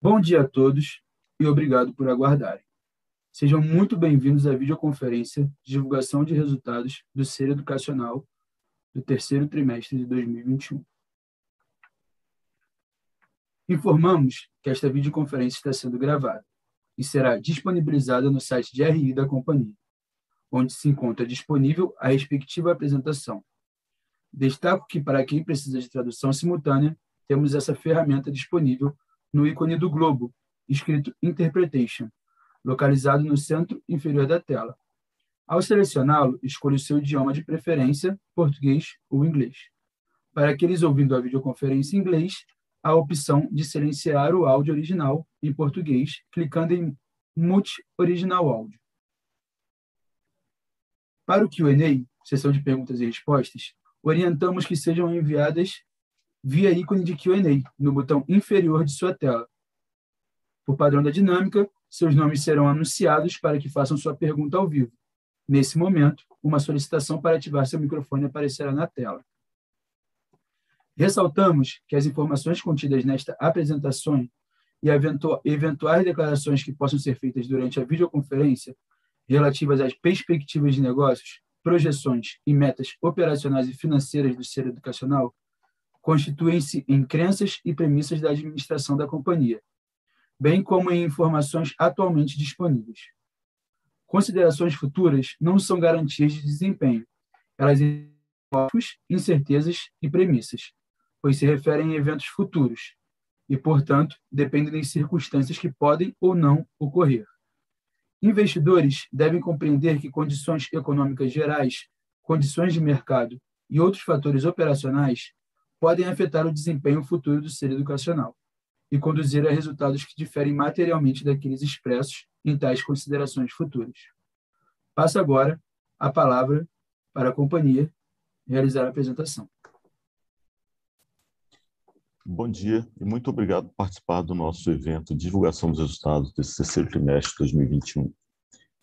Bom dia a todos e obrigado por aguardarem. Sejam muito bem-vindos à videoconferência de divulgação de resultados do Ser Educacional do terceiro trimestre de 2021. Informamos que esta videoconferência está sendo gravada e será disponibilizada no site de RI da companhia, onde se encontra disponível a respectiva apresentação. Destaco que, para quem precisa de tradução simultânea, temos essa ferramenta disponível no ícone do globo, escrito Interpretation, localizado no centro inferior da tela. Ao selecioná-lo, escolha o seu idioma de preferência, português ou inglês. Para aqueles ouvindo a videoconferência em inglês, a opção de silenciar o áudio original em português, clicando em Mute Original Áudio. Para o Q&A, sessão de perguntas e respostas, orientamos que sejam enviadas via ícone de Q&A no botão inferior de sua tela. Por padrão da dinâmica, seus nomes serão anunciados para que façam sua pergunta ao vivo. Nesse momento, uma solicitação para ativar seu microfone aparecerá na tela. Ressaltamos que as informações contidas nesta apresentação e eventuais declarações que possam ser feitas durante a videoconferência relativas às perspectivas de negócios, projeções e metas operacionais e financeiras do ser educacional constituem-se em crenças e premissas da administração da companhia, bem como em informações atualmente disponíveis. Considerações futuras não são garantias de desempenho, elas incertezas e premissas, pois se referem a eventos futuros e, portanto, dependem das circunstâncias que podem ou não ocorrer. Investidores devem compreender que condições econômicas gerais, condições de mercado e outros fatores operacionais podem afetar o desempenho futuro do ser educacional e conduzir a resultados que diferem materialmente daqueles expressos em tais considerações futuras. Passo agora a palavra para a companhia realizar a apresentação. Bom dia e muito obrigado por participar do nosso evento divulgação dos resultados desse terceiro trimestre de 2021.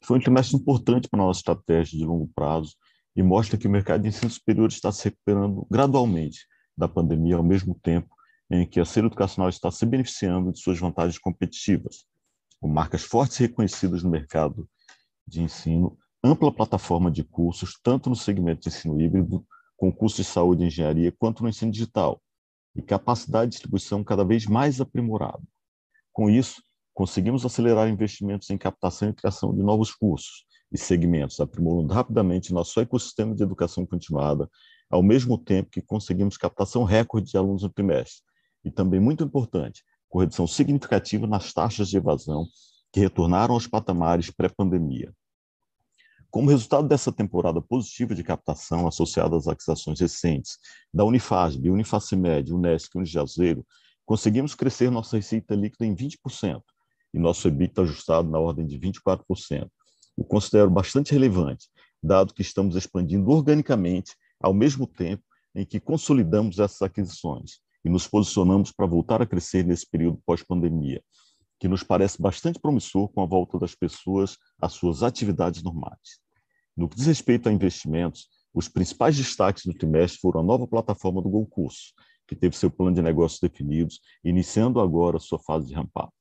Foi um trimestre importante para a nossa estratégia de longo prazo e mostra que o mercado de ensino superior está se recuperando gradualmente da pandemia, ao mesmo tempo em que a ser educacional está se beneficiando de suas vantagens competitivas, com marcas fortes reconhecidas no mercado de ensino, ampla plataforma de cursos, tanto no segmento de ensino híbrido, com cursos de saúde e engenharia, quanto no ensino digital, e capacidade de distribuição cada vez mais aprimorada. Com isso, conseguimos acelerar investimentos em captação e criação de novos cursos e segmentos, aprimorando rapidamente nosso ecossistema de educação continuada, ao mesmo tempo que conseguimos captação recorde de alunos no trimestre. E também, muito importante, com redução significativa nas taxas de evasão, que retornaram aos patamares pré-pandemia. Como resultado dessa temporada positiva de captação associada às aquisições recentes da Unifasb, Unifacimed, Unesc e Unijazeiro, conseguimos crescer nossa receita líquida em 20% e nosso EBITDA ajustado na ordem de 24%. O considero bastante relevante, dado que estamos expandindo organicamente ao mesmo tempo em que consolidamos essas aquisições e nos posicionamos para voltar a crescer nesse período pós-pandemia, que nos parece bastante promissor com a volta das pessoas às suas atividades normais. No que diz respeito a investimentos, os principais destaques do trimestre foram a nova plataforma do Gol Curso, que teve seu plano de negócios definidos, iniciando agora sua fase de ramp-up.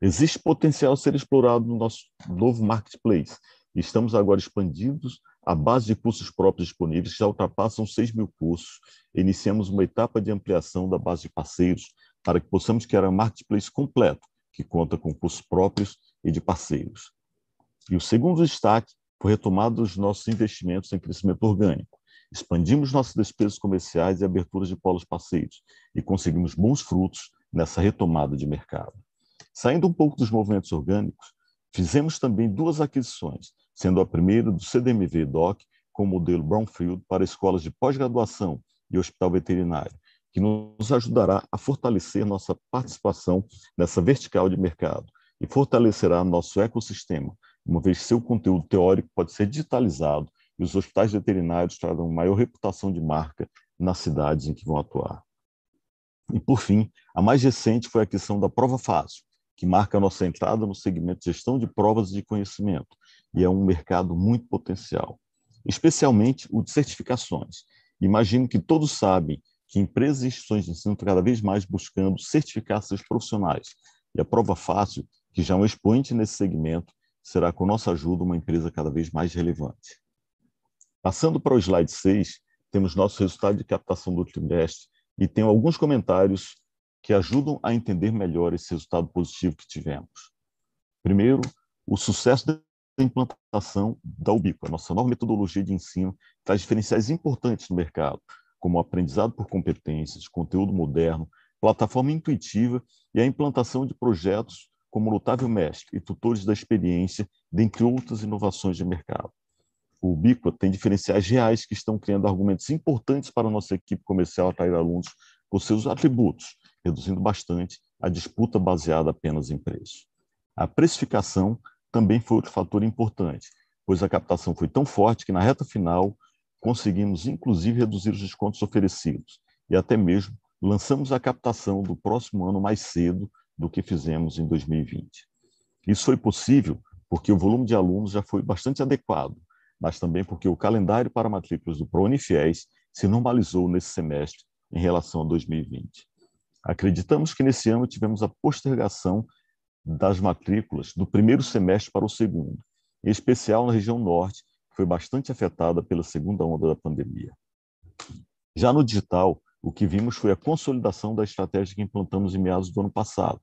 Existe potencial a ser explorado no nosso novo marketplace, e estamos agora expandidos a base de cursos próprios disponíveis, que já ultrapassam 6 mil cursos. Iniciamos uma etapa de ampliação da base de parceiros para que possamos criar um marketplace completo, que conta com cursos próprios e de parceiros. E o segundo destaque foi retomada dos nossos investimentos em crescimento orgânico. Expandimos nossas despesas comerciais e aberturas de polos parceiros e conseguimos bons frutos nessa retomada de mercado. Saindo um pouco dos movimentos orgânicos, fizemos também duas aquisições, sendo a primeira do CDMV DOC com o modelo Brownfield para escolas de pós-graduação e hospital veterinário, que nos ajudará a fortalecer nossa participação nessa vertical de mercado e fortalecerá nosso ecossistema, uma vez que seu conteúdo teórico pode ser digitalizado e os hospitais veterinários trarão maior reputação de marca nas cidades em que vão atuar. E, por fim, a mais recente foi a aquisição da Prova Fácil, que marca a nossa entrada no segmento gestão de provas de conhecimento, e é um mercado muito potencial, especialmente o de certificações. Imagino que todos sabem que empresas e instituições de ensino estão cada vez mais buscando certificar seus profissionais, E a prova fácil, que já é um expoente nesse segmento, será com nossa ajuda uma empresa cada vez mais relevante. Passando para o slide 6, temos nosso resultado de captação do trimestre e tem alguns comentários que ajudam a entender melhor esse resultado positivo que tivemos. Primeiro, o sucesso implantação da Ubico, a nossa nova metodologia de ensino, traz diferenciais importantes no mercado, como aprendizado por competências, conteúdo moderno, plataforma intuitiva e a implantação de projetos como Lutável Mestre e Tutores da Experiência, dentre outras inovações de mercado. O Ubiqua tem diferenciais reais que estão criando argumentos importantes para a nossa equipe comercial atrair alunos por seus atributos, reduzindo bastante a disputa baseada apenas em preço. A precificação também foi outro fator importante, pois a captação foi tão forte que na reta final conseguimos inclusive reduzir os descontos oferecidos e até mesmo lançamos a captação do próximo ano mais cedo do que fizemos em 2020. Isso foi possível porque o volume de alunos já foi bastante adequado, mas também porque o calendário para matrículas do ProUnifiéis se normalizou nesse semestre em relação a 2020. Acreditamos que nesse ano tivemos a postergação das matrículas do primeiro semestre para o segundo, em especial na região norte, que foi bastante afetada pela segunda onda da pandemia. Já no digital, o que vimos foi a consolidação da estratégia que implantamos em meados do ano passado,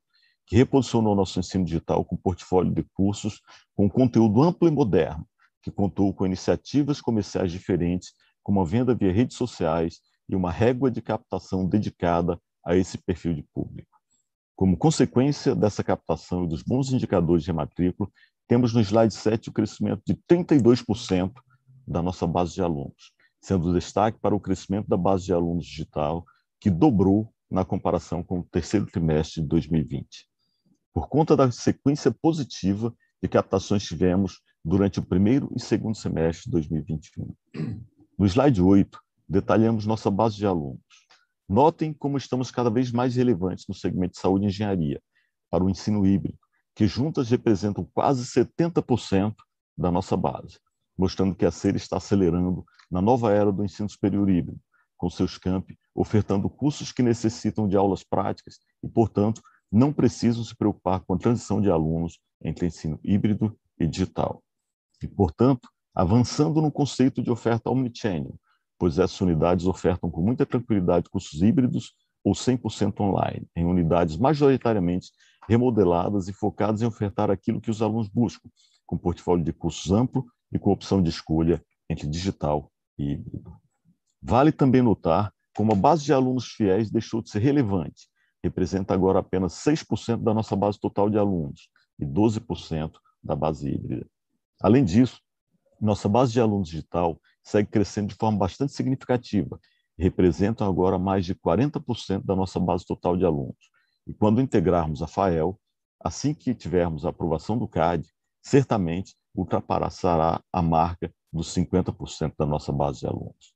que reposicionou nosso ensino digital com portfólio de cursos com conteúdo amplo e moderno, que contou com iniciativas comerciais diferentes, como a venda via redes sociais e uma régua de captação dedicada a esse perfil de público. Como consequência dessa captação e dos bons indicadores de matrícula, temos no slide 7 o crescimento de 32% da nossa base de alunos, sendo destaque para o crescimento da base de alunos digital, que dobrou na comparação com o terceiro trimestre de 2020. Por conta da sequência positiva de captações tivemos durante o primeiro e segundo semestre de 2021. No slide 8, detalhamos nossa base de alunos. Notem como estamos cada vez mais relevantes no segmento de saúde e engenharia, para o ensino híbrido, que juntas representam quase 70% da nossa base, mostrando que a SER está acelerando na nova era do ensino superior híbrido, com seus campi ofertando cursos que necessitam de aulas práticas e, portanto, não precisam se preocupar com a transição de alunos entre ensino híbrido e digital. E, portanto, avançando no conceito de oferta omnichannel, pois essas unidades ofertam com muita tranquilidade cursos híbridos ou 100% online, em unidades majoritariamente remodeladas e focadas em ofertar aquilo que os alunos buscam, com portfólio de cursos amplo e com opção de escolha entre digital e híbrido. Vale também notar como a base de alunos fiéis deixou de ser relevante, representa agora apenas 6% da nossa base total de alunos e 12% da base híbrida. Além disso, nossa base de alunos digital segue crescendo de forma bastante significativa representam agora mais de 40% da nossa base total de alunos. E quando integrarmos a FAEL, assim que tivermos a aprovação do CAD, certamente ultrapassará a marca dos 50% da nossa base de alunos.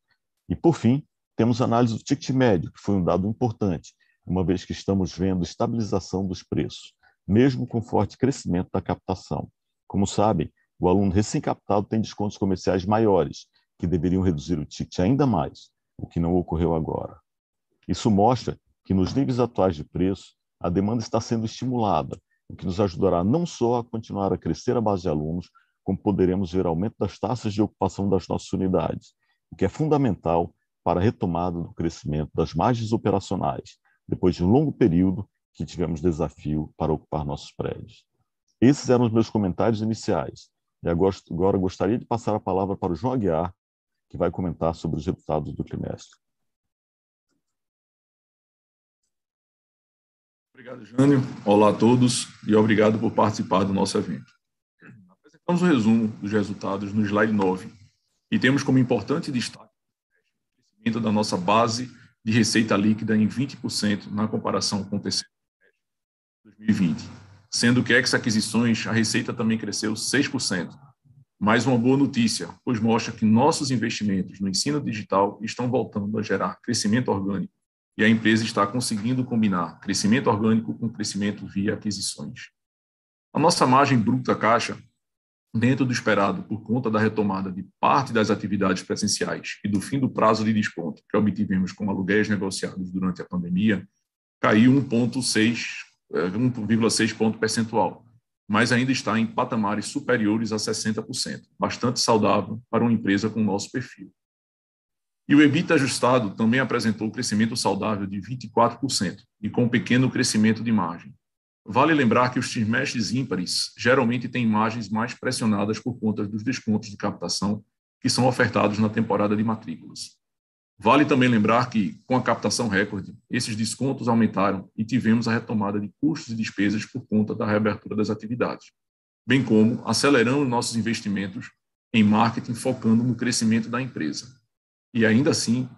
E, por fim, temos a análise do ticket médio, que foi um dado importante, uma vez que estamos vendo estabilização dos preços, mesmo com forte crescimento da captação. Como sabem, o aluno recém-captado tem descontos comerciais maiores que deveriam reduzir o ticket ainda mais, o que não ocorreu agora. Isso mostra que nos níveis atuais de preço, a demanda está sendo estimulada, o que nos ajudará não só a continuar a crescer a base de alunos, como poderemos ver aumento das taxas de ocupação das nossas unidades, o que é fundamental para a retomada do crescimento das margens operacionais, depois de um longo período que tivemos desafio para ocupar nossos prédios. Esses eram os meus comentários iniciais. E agora gostaria de passar a palavra para o João Aguiar, que vai comentar sobre os resultados do trimestre. Obrigado, Jânio. Olá a todos e obrigado por participar do nosso evento. Apresentamos o resumo dos resultados no slide 9 e temos como importante destaque o crescimento da nossa base de receita líquida em 20% na comparação com o terceiro de 2020, sendo que ex-aquisições a receita também cresceu 6%, mais uma boa notícia, pois mostra que nossos investimentos no ensino digital estão voltando a gerar crescimento orgânico e a empresa está conseguindo combinar crescimento orgânico com crescimento via aquisições. A nossa margem bruta caixa, dentro do esperado por conta da retomada de parte das atividades presenciais e do fim do prazo de desconto que obtivemos com aluguéis negociados durante a pandemia, caiu 1,6 1,6 ponto percentual, mas ainda está em patamares superiores a 60%, bastante saudável para uma empresa com o nosso perfil. E o EBITDA ajustado também apresentou crescimento saudável de 24% e com um pequeno crescimento de margem. Vale lembrar que os trimestres ímpares geralmente têm margens mais pressionadas por conta dos descontos de captação que são ofertados na temporada de matrículas. Vale também lembrar que, com a captação recorde, esses descontos aumentaram e tivemos a retomada de custos e despesas por conta da reabertura das atividades, bem como acelerando nossos investimentos em marketing focando no crescimento da empresa. E ainda assim,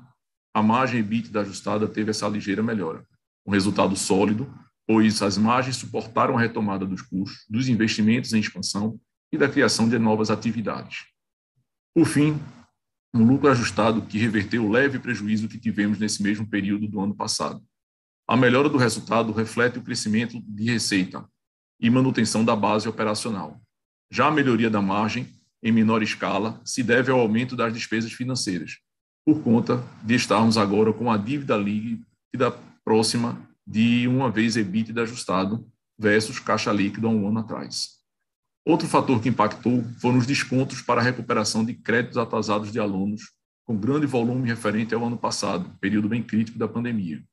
a margem EBITDA ajustada teve essa ligeira melhora, um resultado sólido pois as margens suportaram a retomada dos custos, dos investimentos em expansão e da criação de novas atividades. Por fim, um lucro ajustado que reverteu o leve prejuízo que tivemos nesse mesmo período do ano passado. A melhora do resultado reflete o crescimento de receita e manutenção da base operacional. Já a melhoria da margem, em menor escala, se deve ao aumento das despesas financeiras, por conta de estarmos agora com a dívida líquida próxima de uma vez EBITDA ajustado versus caixa líquido um ano atrás. Outro fator que impactou foram os descontos para a recuperação de créditos atrasados de alunos, com grande volume referente ao ano passado, período bem crítico da pandemia,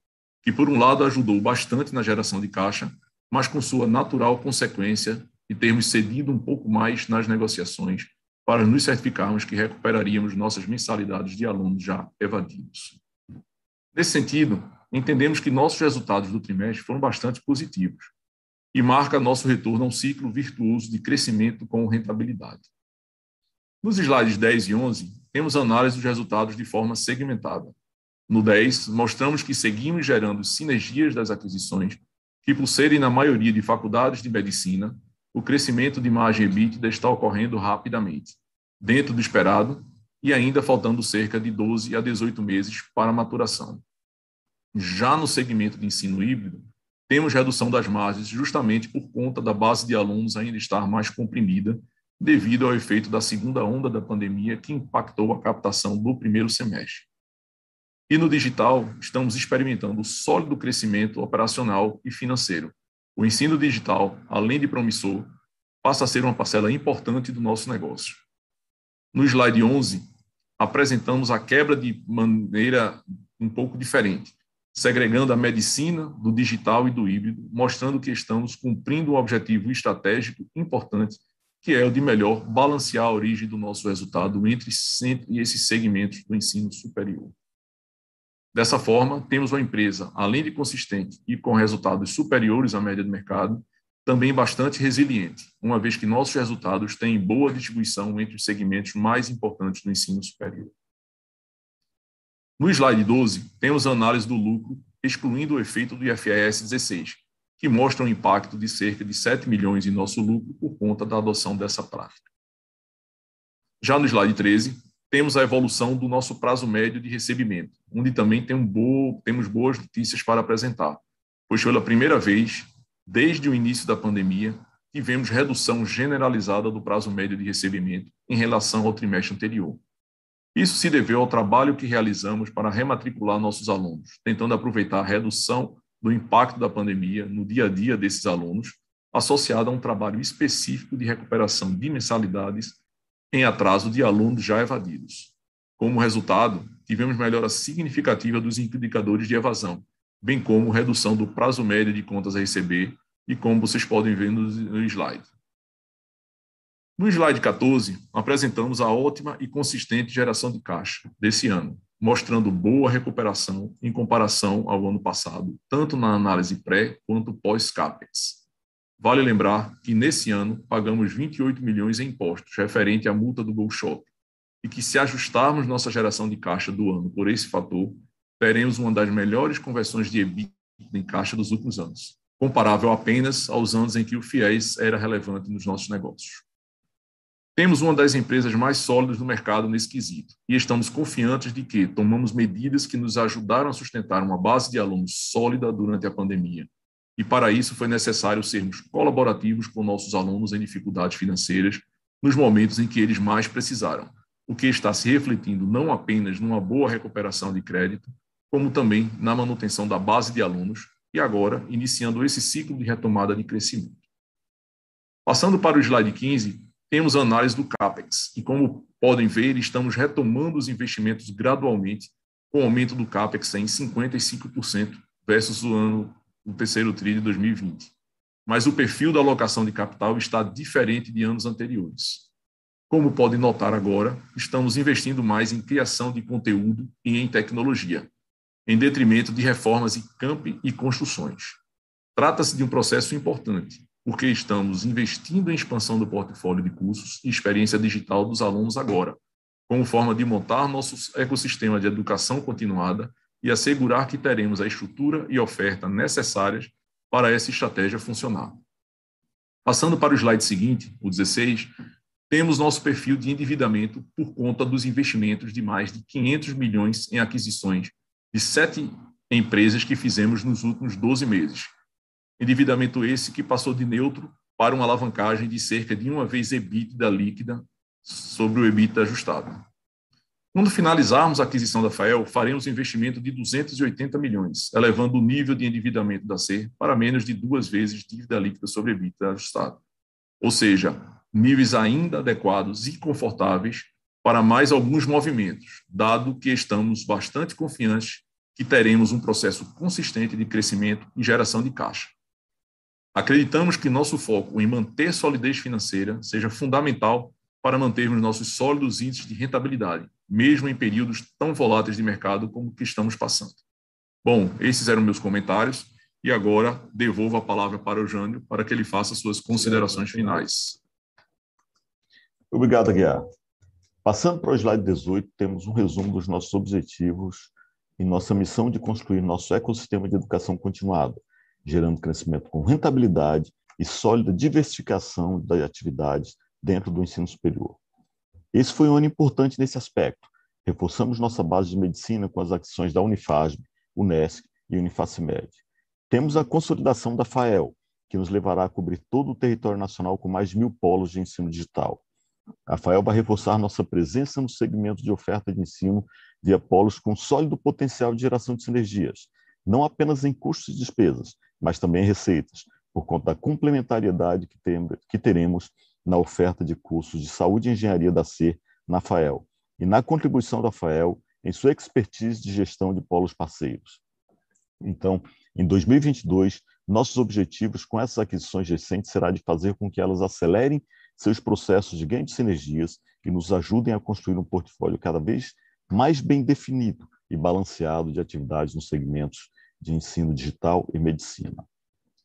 que, por um lado, ajudou bastante na geração de caixa, mas com sua natural consequência de termos cedido um pouco mais nas negociações para nos certificarmos que recuperaríamos nossas mensalidades de alunos já evadidos. Nesse sentido, entendemos que nossos resultados do trimestre foram bastante positivos e marca nosso retorno a um ciclo virtuoso de crescimento com rentabilidade. Nos slides 10 e 11, temos análise dos resultados de forma segmentada. No 10, mostramos que seguimos gerando sinergias das aquisições, que por serem na maioria de faculdades de medicina, o crescimento de margem EBITDA está ocorrendo rapidamente, dentro do esperado e ainda faltando cerca de 12 a 18 meses para maturação. Já no segmento de ensino híbrido, temos redução das margens justamente por conta da base de alunos ainda estar mais comprimida devido ao efeito da segunda onda da pandemia que impactou a captação do primeiro semestre. E no digital, estamos experimentando sólido crescimento operacional e financeiro. O ensino digital, além de promissor, passa a ser uma parcela importante do nosso negócio. No slide 11, apresentamos a quebra de maneira um pouco diferente, segregando a medicina do digital e do híbrido, mostrando que estamos cumprindo um objetivo estratégico importante, que é o de melhor balancear a origem do nosso resultado entre esses segmentos do ensino superior. Dessa forma, temos uma empresa, além de consistente e com resultados superiores à média do mercado, também bastante resiliente, uma vez que nossos resultados têm boa distribuição entre os segmentos mais importantes do ensino superior. No slide 12, temos análise do lucro, excluindo o efeito do IFRS 16, que mostra um impacto de cerca de 7 milhões em nosso lucro por conta da adoção dessa prática. Já no slide 13, temos a evolução do nosso prazo médio de recebimento, onde também tem um bo... temos boas notícias para apresentar, pois pela primeira vez, desde o início da pandemia, tivemos redução generalizada do prazo médio de recebimento em relação ao trimestre anterior. Isso se deveu ao trabalho que realizamos para rematricular nossos alunos, tentando aproveitar a redução do impacto da pandemia no dia a dia desses alunos, associado a um trabalho específico de recuperação de mensalidades em atraso de alunos já evadidos. Como resultado, tivemos melhora significativa dos indicadores de evasão, bem como redução do prazo médio de contas a receber, e como vocês podem ver no slide. No slide 14, apresentamos a ótima e consistente geração de caixa desse ano, mostrando boa recuperação em comparação ao ano passado, tanto na análise pré quanto pós-CAPEX. Vale lembrar que nesse ano pagamos 28 milhões em impostos referente à multa do Go Shop, e que se ajustarmos nossa geração de caixa do ano por esse fator, teremos uma das melhores conversões de EBITDA em caixa dos últimos anos, comparável apenas aos anos em que o FIES era relevante nos nossos negócios. Temos uma das empresas mais sólidas do mercado nesse quesito e estamos confiantes de que tomamos medidas que nos ajudaram a sustentar uma base de alunos sólida durante a pandemia. E para isso foi necessário sermos colaborativos com nossos alunos em dificuldades financeiras nos momentos em que eles mais precisaram, o que está se refletindo não apenas numa boa recuperação de crédito, como também na manutenção da base de alunos, e agora iniciando esse ciclo de retomada de crescimento. Passando para o slide 15, temos análise do CAPEX, e como podem ver, estamos retomando os investimentos gradualmente, com aumento do CAPEX em 55% versus o ano o terceiro TRI de 2020. Mas o perfil da alocação de capital está diferente de anos anteriores. Como podem notar agora, estamos investindo mais em criação de conteúdo e em tecnologia, em detrimento de reformas em camp e construções. Trata-se de um processo importante, porque estamos investindo em expansão do portfólio de cursos e experiência digital dos alunos agora, como forma de montar nosso ecossistema de educação continuada e assegurar que teremos a estrutura e oferta necessárias para essa estratégia funcionar. Passando para o slide seguinte, o 16, temos nosso perfil de endividamento por conta dos investimentos de mais de 500 milhões em aquisições de sete empresas que fizemos nos últimos 12 meses. Endividamento esse que passou de neutro para uma alavancagem de cerca de uma vez EBITDA líquida sobre o EBITDA ajustado. Quando finalizarmos a aquisição da FAEL, faremos investimento de 280 milhões, elevando o nível de endividamento da SER para menos de duas vezes dívida líquida sobre EBITDA ajustado. Ou seja, níveis ainda adequados e confortáveis para mais alguns movimentos, dado que estamos bastante confiantes que teremos um processo consistente de crescimento e geração de caixa. Acreditamos que nosso foco em manter solidez financeira seja fundamental para mantermos nossos sólidos índices de rentabilidade, mesmo em períodos tão voláteis de mercado como o que estamos passando. Bom, esses eram meus comentários e agora devolvo a palavra para o Jânio para que ele faça suas considerações finais. Obrigado, Guiar. Passando para o slide 18, temos um resumo dos nossos objetivos e nossa missão de construir nosso ecossistema de educação continuada, gerando crescimento com rentabilidade e sólida diversificação das atividades dentro do ensino superior. Esse foi um ano importante nesse aspecto. Reforçamos nossa base de medicina com as ações da Unifasb, Unesc e Unifacimed. Temos a consolidação da FAEL, que nos levará a cobrir todo o território nacional com mais de mil polos de ensino digital. A FAEL vai reforçar nossa presença no segmento de oferta de ensino via polos com sólido potencial de geração de sinergias, não apenas em custos e despesas, mas também receitas, por conta da complementariedade que, tem, que teremos na oferta de cursos de saúde e engenharia da C na FAEL e na contribuição da FAEL em sua expertise de gestão de polos parceiros. Então, em 2022, nossos objetivos com essas aquisições recentes será de fazer com que elas acelerem seus processos de ganho de sinergias e nos ajudem a construir um portfólio cada vez mais bem definido e balanceado de atividades nos segmentos de ensino digital e medicina.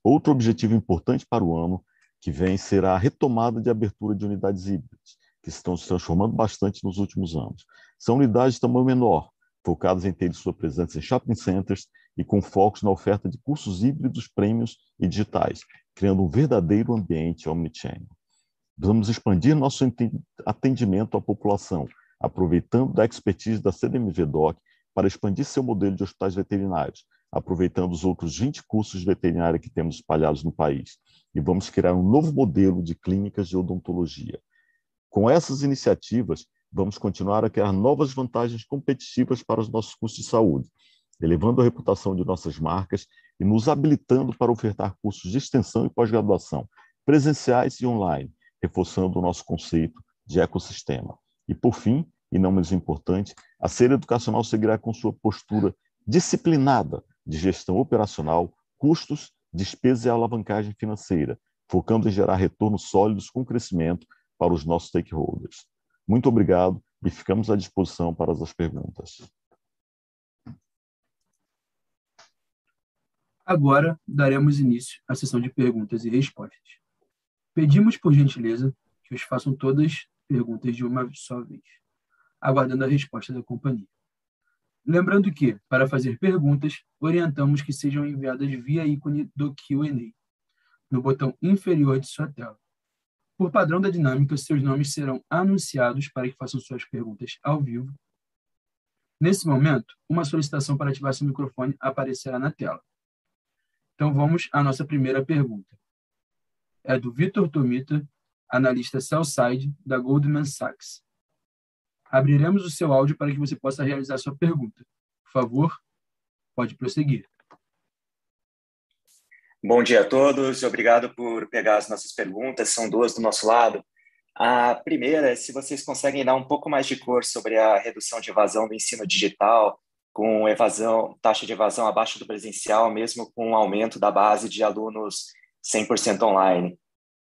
Outro objetivo importante para o ano que vem será a retomada de abertura de unidades híbridas, que estão se transformando bastante nos últimos anos. São unidades de tamanho menor, focadas em ter sua presença em shopping centers e com focos na oferta de cursos híbridos, prêmios e digitais, criando um verdadeiro ambiente omnichannel. Vamos expandir nosso atendimento à população, aproveitando da expertise da CDMV-DOC para expandir seu modelo de hospitais veterinários, aproveitando os outros 20 cursos de veterinária que temos espalhados no país. E vamos criar um novo modelo de clínicas de odontologia. Com essas iniciativas, vamos continuar a criar novas vantagens competitivas para os nossos cursos de saúde, elevando a reputação de nossas marcas e nos habilitando para ofertar cursos de extensão e pós-graduação, presenciais e online, reforçando o nosso conceito de ecossistema. E, por fim, e não menos importante, a ser educacional seguirá com sua postura disciplinada de gestão operacional, custos, despesas e alavancagem financeira, focando em gerar retornos sólidos com crescimento para os nossos stakeholders. Muito obrigado e ficamos à disposição para as perguntas. Agora daremos início à sessão de perguntas e respostas. Pedimos, por gentileza, que os façam todas perguntas de uma só vez, aguardando a resposta da companhia. Lembrando que, para fazer perguntas, orientamos que sejam enviadas via ícone do Q&A, no botão inferior de sua tela. Por padrão da dinâmica, seus nomes serão anunciados para que façam suas perguntas ao vivo. Nesse momento, uma solicitação para ativar seu microfone aparecerá na tela. Então, vamos à nossa primeira pergunta. É do Vitor Tomita, analista Cellside, da Goldman Sachs. Abriremos o seu áudio para que você possa realizar sua pergunta. Por favor, pode prosseguir. Bom dia a todos, obrigado por pegar as nossas perguntas, são duas do nosso lado. A primeira é se vocês conseguem dar um pouco mais de cor sobre a redução de evasão do ensino digital, com evasão, taxa de evasão abaixo do presencial, mesmo com o aumento da base de alunos 100% online.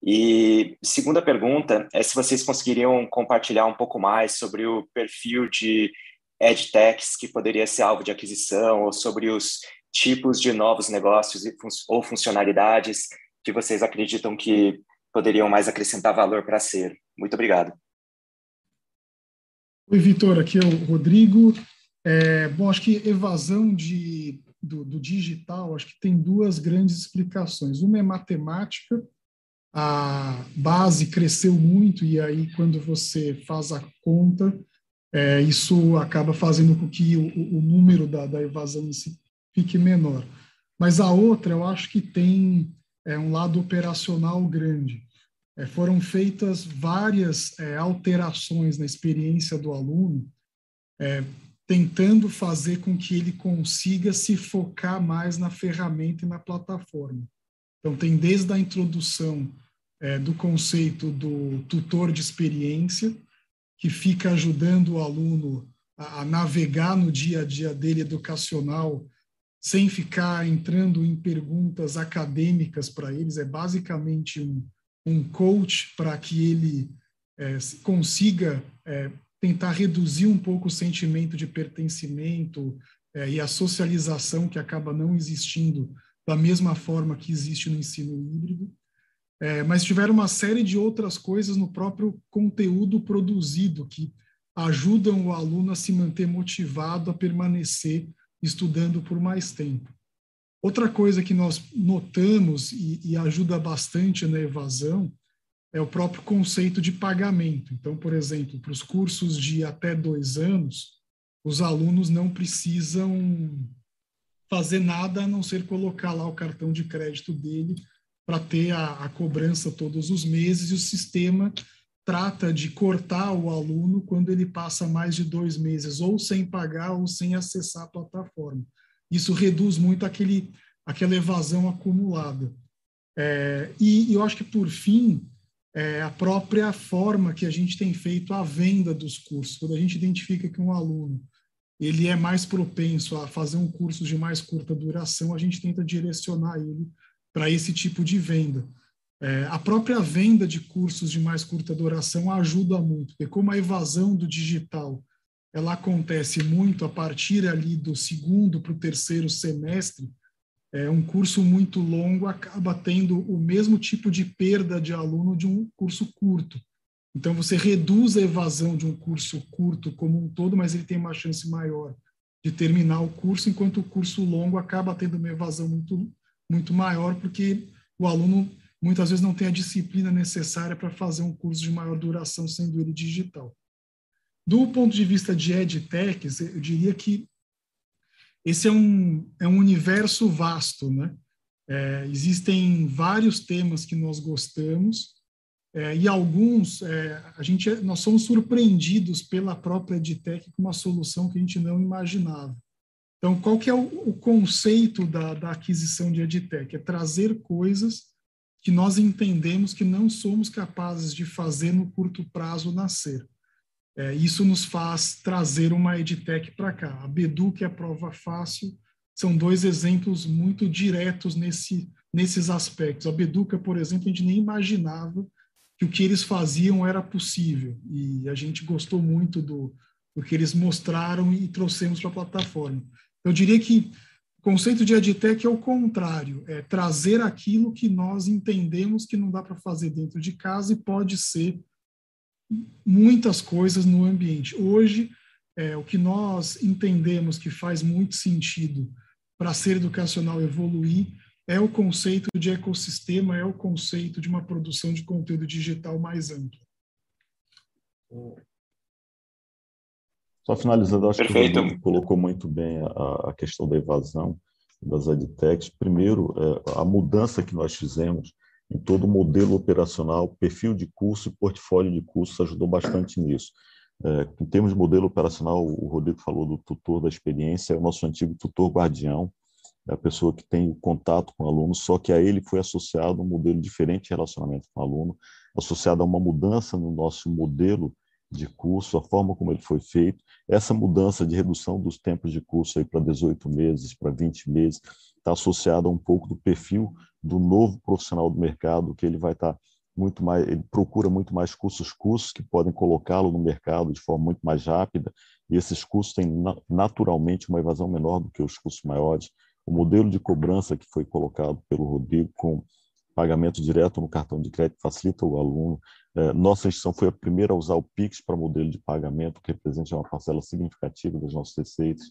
E segunda pergunta é se vocês conseguiriam compartilhar um pouco mais sobre o perfil de edtechs que poderia ser alvo de aquisição ou sobre os tipos de novos negócios ou funcionalidades que vocês acreditam que poderiam mais acrescentar valor para ser. Muito obrigado. Oi, Vitor, aqui é o Rodrigo. É, bom, acho que evasão de, do, do, digital, acho que tem duas grandes explicações. Uma é matemática, a base cresceu muito e aí quando você faz a conta, é, isso acaba fazendo com que o, o número da, da evasão fique menor. Mas a outra, eu acho que tem é, um lado operacional grande. É, foram feitas várias é, alterações na experiência do aluno, é, tentando fazer com que ele consiga se focar mais na ferramenta e na plataforma. Então, tem desde a introdução é, do conceito do tutor de experiência, que fica ajudando o aluno a, a navegar no dia a dia dele educacional sem ficar entrando em perguntas acadêmicas para eles, é basicamente um, um coach para que ele é, consiga é, tentar reduzir um pouco o sentimento de pertencimento é, e a socialização que acaba não existindo da mesma forma que existe no ensino híbrido. É, mas tiveram uma série de outras coisas no próprio conteúdo produzido que ajudam o aluno a se manter motivado a permanecer estudando por mais tempo. Outra coisa que nós notamos e, e ajuda bastante na evasão é o próprio conceito de pagamento. Então, por exemplo, para os cursos de até dois anos, os alunos não precisam fazer nada a não ser colocar lá o cartão de crédito dele para ter a, a, cobrança todos os meses e o sistema trata de cortar o aluno quando ele passa mais de dois meses ou sem pagar ou sem acessar a plataforma. Isso reduz muito aquele, aquela evasão acumulada. É, e eu acho que, por fim, é a própria forma que a gente tem feito a venda dos cursos. Quando a gente identifica que um aluno ele é mais propenso a fazer um curso de mais curta duração, a gente tenta direcionar ele para esse tipo de venda. É, a própria venda de cursos de mais curta duração ajuda muito, porque como a evasão do digital ela acontece muito a partir ali do segundo para o terceiro semestre, é, um curso muito longo acaba tendo o mesmo tipo de perda de aluno de um curso curto. Então, você reduz a evasão de um curso curto como um todo, mas ele tem uma chance maior de terminar o curso, enquanto o curso longo acaba tendo uma evasão muito, muito maior, porque o aluno muitas vezes não tem a disciplina necessária para fazer um curso de maior duração, sendo ele digital. Do ponto de vista de edtechs, eu diria que esse é um, é um universo vasto, né? É, existem vários temas que nós gostamos é, e alguns é, a gente nós somos surpreendidos pela própria edtech com uma solução que a gente não imaginava. Então, qual que é o, o conceito da, da aquisição de edtech? É trazer coisas que nós entendemos que não somos capazes de fazer no curto prazo nascer. É, isso nos faz trazer uma EdTech para cá. A Bedu, que é a prova fácil, são dois exemplos muito diretos nesse, nesses aspectos. A Beduca, por exemplo, a gente nem imaginava que o que eles faziam era possível. E a gente gostou muito do, do que eles mostraram e trouxemos para a plataforma. Eu diria que o conceito de EdTech é o contrário, é trazer aquilo que nós entendemos que não dá para fazer dentro de casa e pode ser muitas coisas no ambiente. Hoje, é, o que nós entendemos que faz muito sentido para ser educacional evoluir é o conceito de ecossistema, é o conceito de uma produção de conteúdo digital mais ampla. Só finalizando, acho Perfeito. que o colocou muito bem a, a, questão da evasão das edtechs. Primeiro, é, a mudança que nós fizemos em todo o modelo operacional, perfil de curso e portfólio de cursos ajudou bastante nisso. É, em termos de modelo operacional, o Rodrigo falou do tutor da experiência, é o nosso antigo tutor guardião, é a pessoa que tem o contato com o aluno, só que a ele foi associado um modelo diferente de relacionamento com o aluno, associado a uma mudança no nosso modelo de curso, a forma como ele foi feito. Essa mudança de redução dos tempos de curso aí para 18 meses, para 20 meses, está associada um pouco do perfil do novo profissional do mercado, que ele vai estar tá muito mais, ele procura muito mais cursos, cursos que podem colocá-lo no mercado de forma muito mais rápida, e esses cursos têm naturalmente uma evasão menor do que os cursos maiores. O modelo de cobrança que foi colocado pelo Rodrigo com pagamento direto no cartão de crédito facilita o aluno. É, nossa instituição foi a primeira a usar o Pix para modelo de pagamento, que representa uma parcela significativa das nossas receitas.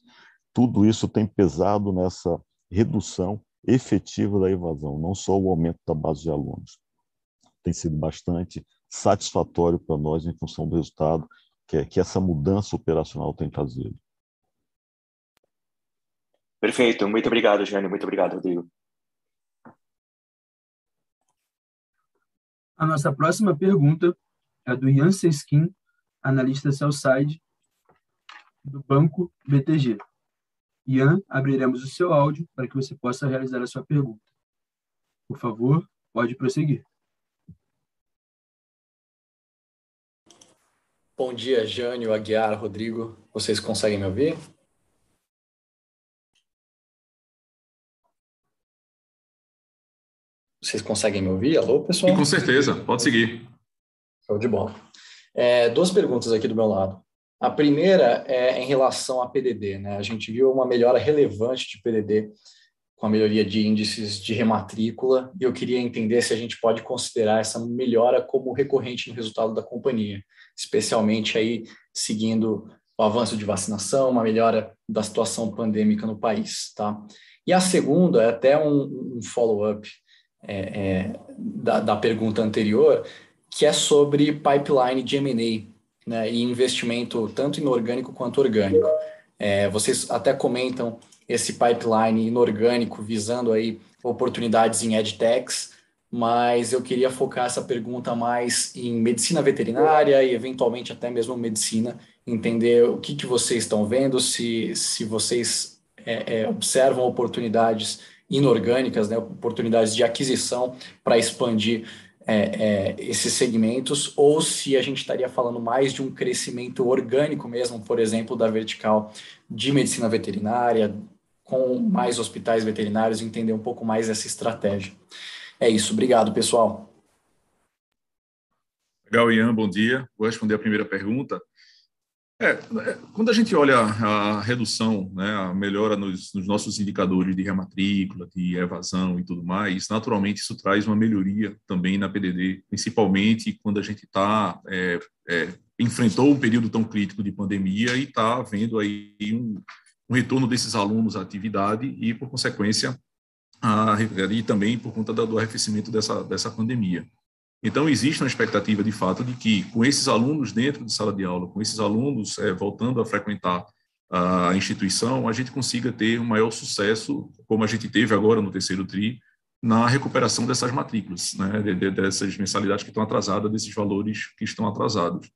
Tudo isso tem pesado nessa redução efetiva da evasão, não só o aumento da base de alunos. Tem sido bastante satisfatório para nós em função do resultado que, é, que essa mudança operacional tem trazido. Perfeito, muito obrigado, Jânio, muito obrigado, Rodrigo. A nossa próxima pergunta é do Ian Seskin, analista Cellside do Banco BTG. Ian, abriremos o seu áudio para que você possa realizar a sua pergunta. Por favor, pode prosseguir. Bom dia, Jânio, Aguiar, Rodrigo. Vocês conseguem me ouvir? Vocês conseguem me ouvir? Alô, pessoal? E com certeza, pode seguir. Show de bola. É, duas perguntas aqui do meu lado. A primeira é em relação a PDD. Né? A gente viu uma melhora relevante de PDD com a melhoria de índices de rematrícula e eu queria entender se a gente pode considerar essa melhora como recorrente no resultado da companhia, especialmente aí seguindo o avanço de vacinação, uma melhora da situação pandêmica no país, tá? E a segunda é até um, um follow-up é, é, da, da pergunta anterior, que é sobre pipeline de M&A né, e investimento tanto inorgânico quanto orgânico. É, vocês até comentam esse pipeline inorgânico visando aí oportunidades em edtechs, mas eu queria focar essa pergunta mais em medicina veterinária e eventualmente até mesmo medicina, entender o que, que vocês estão vendo, se, se vocês é, é, observam oportunidades inorgânicas, né, oportunidades de aquisição para expandir é, é, esses segmentos, ou se a gente estaria falando mais de um crescimento orgânico mesmo, por exemplo, da vertical de medicina veterinária, com mais hospitais veterinários, entender um pouco mais essa estratégia. É isso, obrigado, pessoal. Legal, Ian, bom dia. Vou responder a primeira pergunta. É, é, quando a gente olha a redução, né, a melhora nos, nos, nossos indicadores de rematrícula, de evasão e tudo mais, naturalmente isso traz uma melhoria também na PDD, principalmente quando a gente está é, é, enfrentou um período tão crítico de pandemia e está vendo aí um, um, retorno desses alunos à atividade e, por consequência, a, e também por conta do arrefecimento dessa, dessa pandemia. Então, existe uma expectativa, de fato, de que, com esses alunos dentro de sala de aula, com esses alunos é, voltando a frequentar a instituição, a gente consiga ter um maior sucesso, como a gente teve agora no terceiro TRI, na recuperação dessas matrículas, né, dessas mensalidades que estão atrasadas, desses valores que estão atrasados.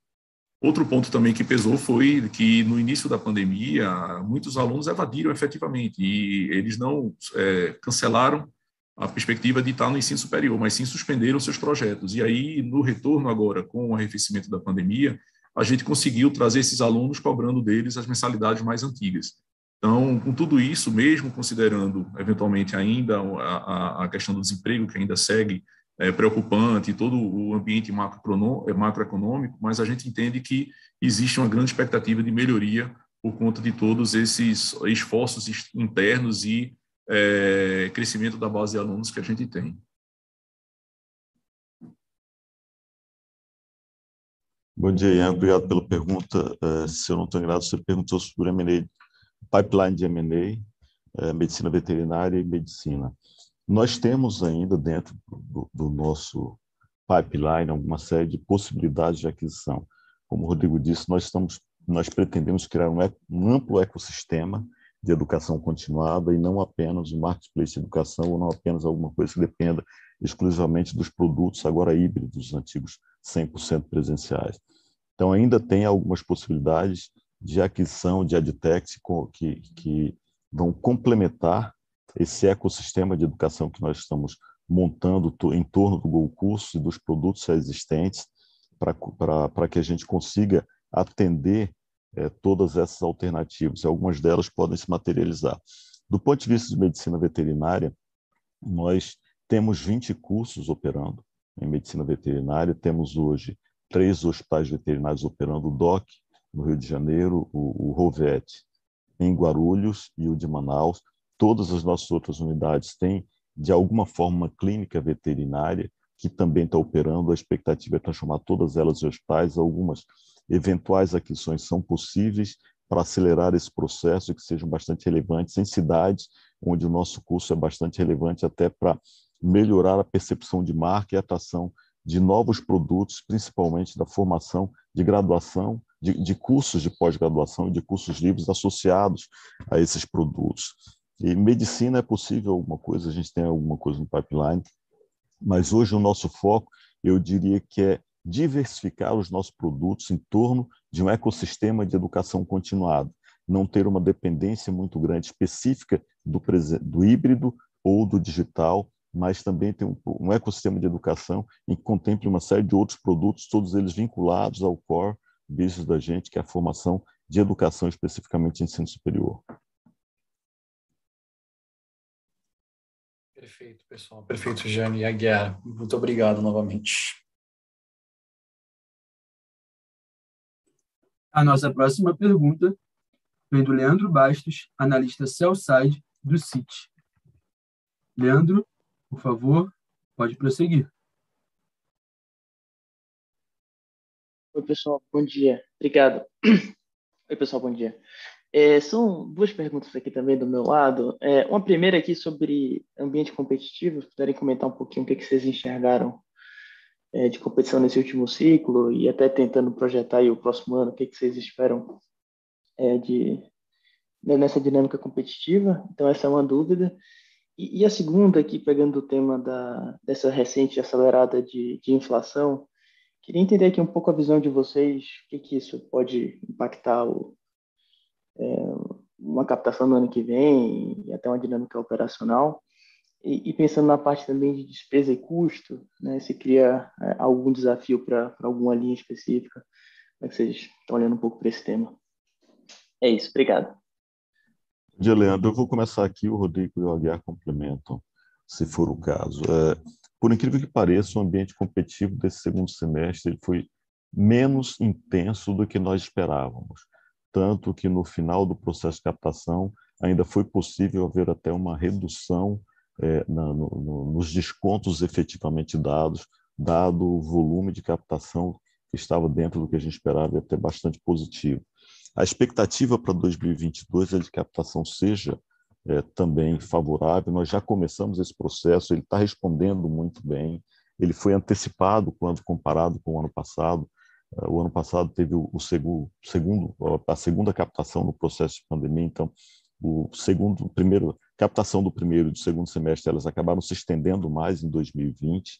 Outro ponto também que pesou foi que, no início da pandemia, muitos alunos evadiram efetivamente e eles não é, cancelaram a perspectiva de estar no ensino superior, mas sim suspenderam seus projetos. E aí, no retorno agora, com o arrefecimento da pandemia, a gente conseguiu trazer esses alunos cobrando deles as mensalidades mais antigas. Então, com tudo isso, mesmo considerando eventualmente ainda a, a questão do desemprego, que ainda segue é, preocupante, todo o ambiente macroeconômico, mas a gente entende que existe uma grande expectativa de melhoria por conta de todos esses esforços internos e é, crescimento da base de alunos que a gente tem. Bom dia, Ian. Obrigado pela pergunta. É, se eu não estou enganado, você perguntou sobre M&A, pipeline de M&A, é, medicina veterinária e medicina. Nós temos ainda dentro do, do nosso pipeline alguma série de possibilidades de aquisição. Como o Rodrigo disse, nós estamos, nós pretendemos criar um, um amplo ecossistema de educação continuada e não apenas um marketplace de educação ou não apenas alguma coisa que dependa exclusivamente dos produtos agora híbridos, antigos 100% presenciais. Então, ainda tem algumas possibilidades de aquisição de adtechs que, que vão complementar esse ecossistema de educação que nós estamos montando em torno do Go Curso e dos produtos existentes para que a gente consiga atender é, todas essas alternativas. Algumas delas podem se materializar. Do ponto de vista de medicina veterinária, nós temos 20 cursos operando em medicina veterinária, temos hoje três hospitais veterinários operando, o DOC, no Rio de Janeiro, o, o Rovet, em Guarulhos e o de Manaus. Todas as nossas outras unidades têm, de alguma forma, uma clínica veterinária que também está operando. A expectativa é transformar todas elas em hospitais. Algumas eventuais aquisições são possíveis para acelerar esse processo e que sejam bastante relevantes em cidades onde o nosso curso é bastante relevante até para melhorar a percepção de marca e atração de novos produtos, principalmente da formação de graduação, de, de cursos de pós-graduação e de cursos livres associados a esses produtos. E medicina é possível alguma coisa, a gente tem alguma coisa no pipeline, mas hoje o nosso foco, eu diria que é diversificar os nossos produtos em torno de um ecossistema de educação continuada, não ter uma dependência muito grande específica do, do híbrido ou do digital, mas também ter um, um, ecossistema de educação em que contemple uma série de outros produtos, todos eles vinculados ao core business da gente, que é a formação de educação, especificamente em ensino superior. Perfeito, pessoal. Perfeito, Jane e Aguiar. Muito obrigado novamente. A nossa próxima pergunta vem do Leandro Bastos, analista Cellside do CIT. Leandro, por favor, pode prosseguir. Oi, pessoal, bom dia. Obrigado. Oi, pessoal, bom dia. É, são duas perguntas aqui também do meu lado. É, uma primeira aqui sobre ambiente competitivo, se puderem comentar um pouquinho o que, que vocês enxergaram é, de competição nesse último ciclo e até tentando projetar o próximo ano, o que, que vocês esperam é, de, né, nessa dinâmica competitiva. Então, essa é uma dúvida. E, e a segunda, aqui, pegando o tema da, dessa recente acelerada de, de inflação, queria entender aqui um pouco a visão de vocês, o que, que isso pode impactar o, é, uma captação no ano que vem e até uma dinâmica operacional. E, e, pensando na parte também de despesa e custo, né, se cria é, algum desafio para alguma linha específica? Como é que vocês estão olhando um pouco para esse tema? É isso, obrigado. Dia, Leandro. Eu vou começar aqui, o Rodrigo e o Aguiar complementam, se for o caso. É, por incrível que pareça, o ambiente competitivo desse segundo semestre ele foi menos intenso do que nós esperávamos. Tanto que no final do processo de captação ainda foi possível haver até uma redução é, na, no, nos descontos efetivamente dados, dado o volume de captação que estava dentro do que a gente esperava e até bastante positivo. A expectativa para 2022 é de captação seja é, também favorável. Nós já começamos esse processo, ele está respondendo muito bem. Ele foi antecipado quando comparado com o ano passado. É, o ano passado teve o, segundo, segundo, a segunda captação no processo de pandemia, então o segundo, primeiro captação do primeiro e do segundo semestre, elas acabaram se estendendo mais em 2020.